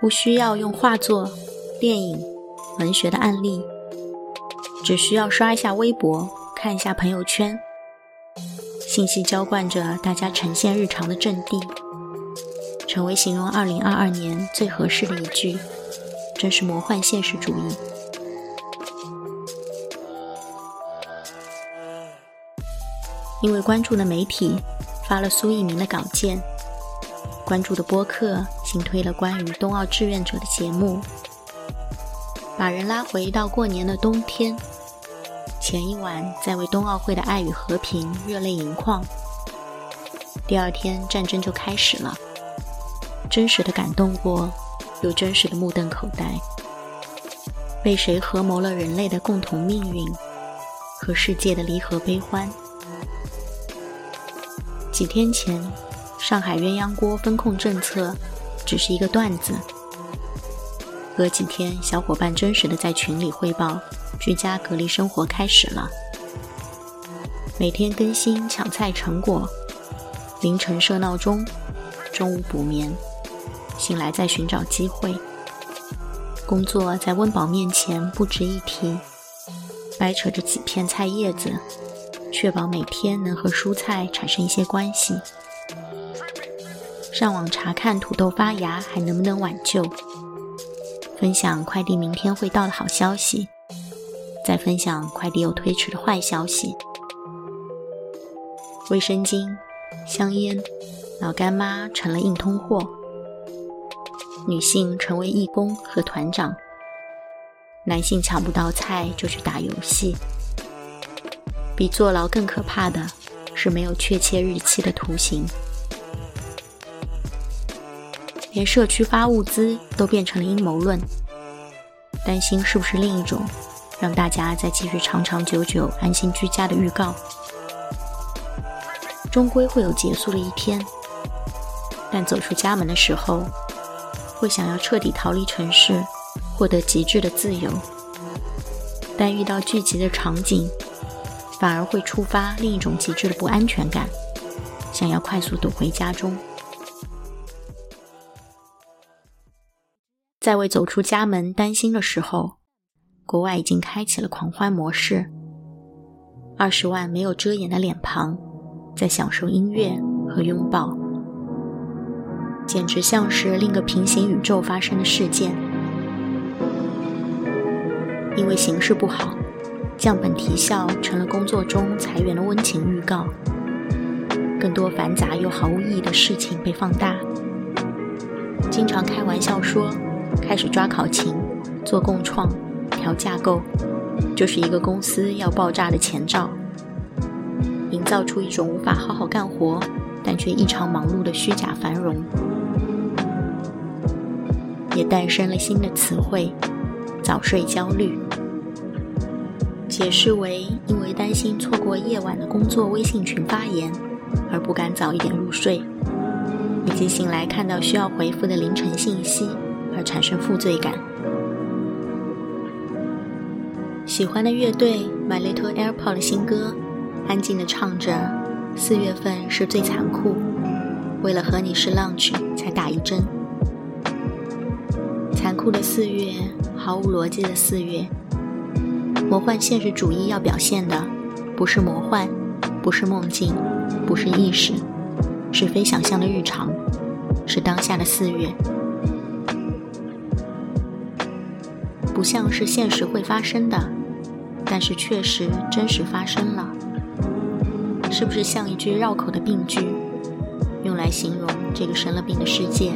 不需要用画作、电影、文学的案例，只需要刷一下微博，看一下朋友圈，信息浇灌着大家呈现日常的阵地，成为形容2022年最合适的一句，真是魔幻现实主义。因为关注的媒体发了苏翊鸣的稿件，关注的播客新推了关于冬奥志愿者的节目，把人拉回到过年的冬天，前一晚在为冬奥会的爱与和平热泪盈眶，第二天战争就开始了，真实的感动过，又真实的目瞪口呆，被谁合谋了人类的共同命运和世界的离合悲欢？几天前，上海鸳鸯锅风控政策只是一个段子。隔几天，小伙伴真实的在群里汇报，居家隔离生活开始了，每天更新抢菜成果，凌晨设闹钟，中午补眠，醒来再寻找机会，工作在温饱面前不值一提，掰扯着几片菜叶子。确保每天能和蔬菜产生一些关系。上网查看土豆发芽还能不能挽救。分享快递明天会到的好消息，再分享快递又推迟的坏消息。卫生巾、香烟，老干妈成了硬通货。女性成为义工和团长。男性抢不到菜就去打游戏。比坐牢更可怕的是没有确切日期的徒刑。连社区发物资都变成了阴谋论，担心是不是另一种让大家再继续长长久久安心居家的预告？终归会有结束的一天，但走出家门的时候，会想要彻底逃离城市，获得极致的自由。但遇到聚集的场景。反而会触发另一种极致的不安全感，想要快速躲回家中。在为走出家门担心的时候，国外已经开启了狂欢模式。二十万没有遮掩的脸庞，在享受音乐和拥抱，简直像是另一个平行宇宙发生的事件。因为形势不好。降本提效成了工作中裁员的温情预告，更多繁杂又毫无意义的事情被放大。经常开玩笑说，开始抓考勤、做共创、调架构，就是一个公司要爆炸的前兆。营造出一种无法好好干活，但却异常忙碌的虚假繁荣，也诞生了新的词汇——早睡焦虑。解释为因为担心错过夜晚的工作微信群发言，而不敢早一点入睡，以及醒来看到需要回复的凌晨信息产生负罪感。喜欢的乐队 My Little Airport 的新歌，安静的唱着：“四月份是最残酷，为了和你是 lunch 才打一针。残酷的四月，毫无逻辑的四月。”魔幻现实主义要表现的，不是魔幻，不是梦境，不是意识，是非想象的日常，是当下的四月。不像是现实会发生的，但是确实真实发生了。是不是像一句绕口的病句，用来形容这个生了病的世界？